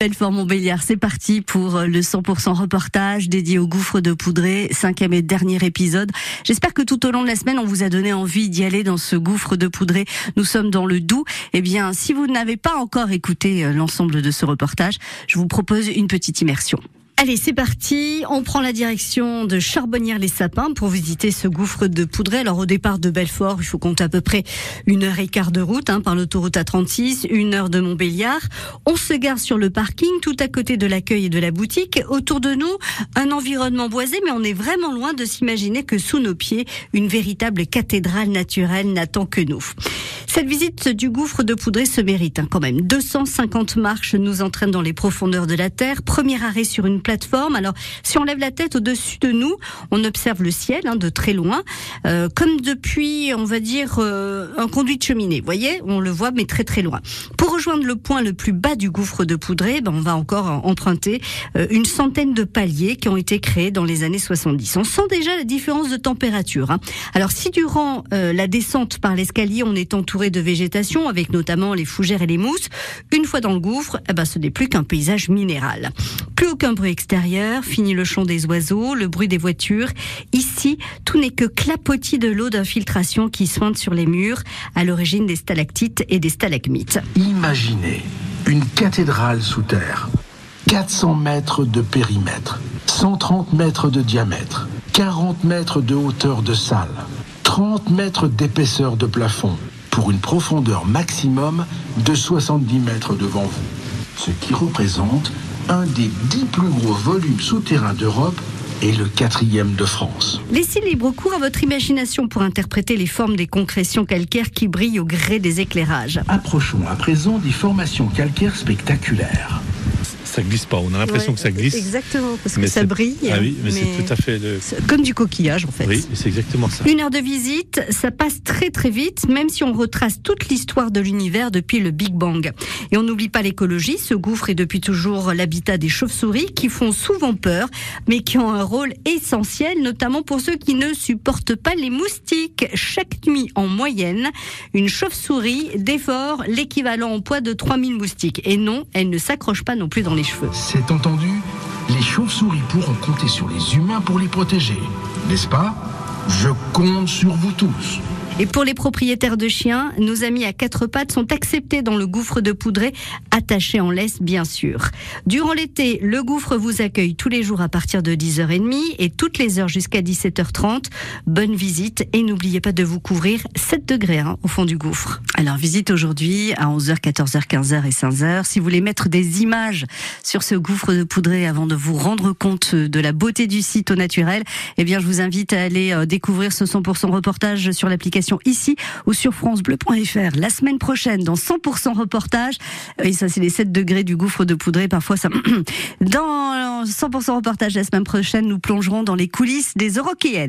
Belfort-Montbéliard, c'est parti pour le 100% reportage dédié au gouffre de Poudré, cinquième et dernier épisode. J'espère que tout au long de la semaine, on vous a donné envie d'y aller dans ce gouffre de Poudré. Nous sommes dans le Doubs. Eh bien, si vous n'avez pas encore écouté euh, l'ensemble de ce reportage, je vous propose une petite immersion. Allez, c'est parti. On prend la direction de Charbonnières-les-Sapins pour visiter ce gouffre de Poudré. Alors, au départ de Belfort, il faut compter à peu près une heure et quart de route hein, par l'autoroute A36, une heure de Montbéliard. On se gare sur le parking, tout à côté de l'accueil et de la boutique. Autour de nous, un environnement boisé, mais on est vraiment loin de s'imaginer que sous nos pieds, une véritable cathédrale naturelle n'attend que nous. Cette visite du gouffre de Poudré se mérite hein, quand même. 250 marches nous entraînent dans les profondeurs de la Terre. Premier arrêt sur une plateforme. Alors, si on lève la tête au-dessus de nous, on observe le ciel hein, de très loin, euh, comme depuis, on va dire, euh, un conduit de cheminée. Vous voyez, on le voit, mais très très loin. Rejoindre le point le plus bas du gouffre de Poudré, ben, on va encore emprunter euh, une centaine de paliers qui ont été créés dans les années 70. On sent déjà la différence de température. Hein. Alors, si durant la descente par l'escalier, on est entouré de végétation, avec notamment les fougères et les mousses. Une fois dans le gouffre, eh ben, ce n'est plus qu'un paysage minéral. Plus aucun bruit extérieur, fini le chant des oiseaux, le bruit des voitures. Ici, tout n'est que clapotis de l'eau d'infiltration qui sointe sur les murs, à l'origine des stalactites et des stalagmites. Imaginez une cathédrale sous terre. 400 mètres de périmètre, 130 mètres de diamètre, 40 mètres de hauteur de salle, 30 mètres d'épaisseur de plafond, pour une profondeur maximum de 70 mètres devant vous, ce qui représente un des dix plus gros volumes souterrains d'Europe et le quatrième de France. Laissez libre cours à votre imagination pour interpréter les formes des concrétions calcaires qui brillent au gré des éclairages. Approchons à présent des formations calcaires spectaculaires ça glisse pas. On a l'impression que ça glisse. Exactement, parce que ça brille. Ah oui, mais, c'est tout à fait. Comme du coquillage, en fait. Oui, c'est exactement ça. Une heure de visite, ça passe très très vite, même si on retrace toute l'histoire de l'univers depuis le Big Bang. Et on n'oublie pas l'écologie. Ce gouffre est depuis toujours l'habitat des chauves-souris qui font souvent peur, mais qui ont un rôle essentiel, notamment pour ceux qui ne supportent pas les moustiques. Chaque nuit, en moyenne, une chauve-souris dévore l'équivalent en poids de 3000 moustiques. Et non, elle ne s'accroche pas non plus dans les c'est entendu, les chauves-souris pourront compter sur les humains pour les protéger. N'est-ce pas? Je compte sur vous tous. Et pour les propriétaires de chiens, nos amis à quatre pattes sont acceptés dans le gouffre de Poudré, attachés en laisse bien sûr. Durant l'été, le gouffre vous accueille tous les jours à partir de 10h30 et toutes les heures jusqu'à 17h30. Bonne visite et n'oubliez pas de vous couvrir 7 degrés hein, au fond du gouffre. Alors visite aujourd'hui à 11h, 14h, 15h et 15h. Si vous voulez mettre des images sur ce gouffre de Poudré avant de vous rendre compte de la beauté du site au naturel, eh bien je vous invite à aller euh, découvrir ce 100% reportage sur l'application ici ou sur francebleu.fr. La semaine prochaine, dans 100% reportage, et ça c'est les 7 degrés du gouffre de Poudré, parfois ça... Dans 100% reportage la semaine prochaine, nous plongerons dans les coulisses des Eurokéennes.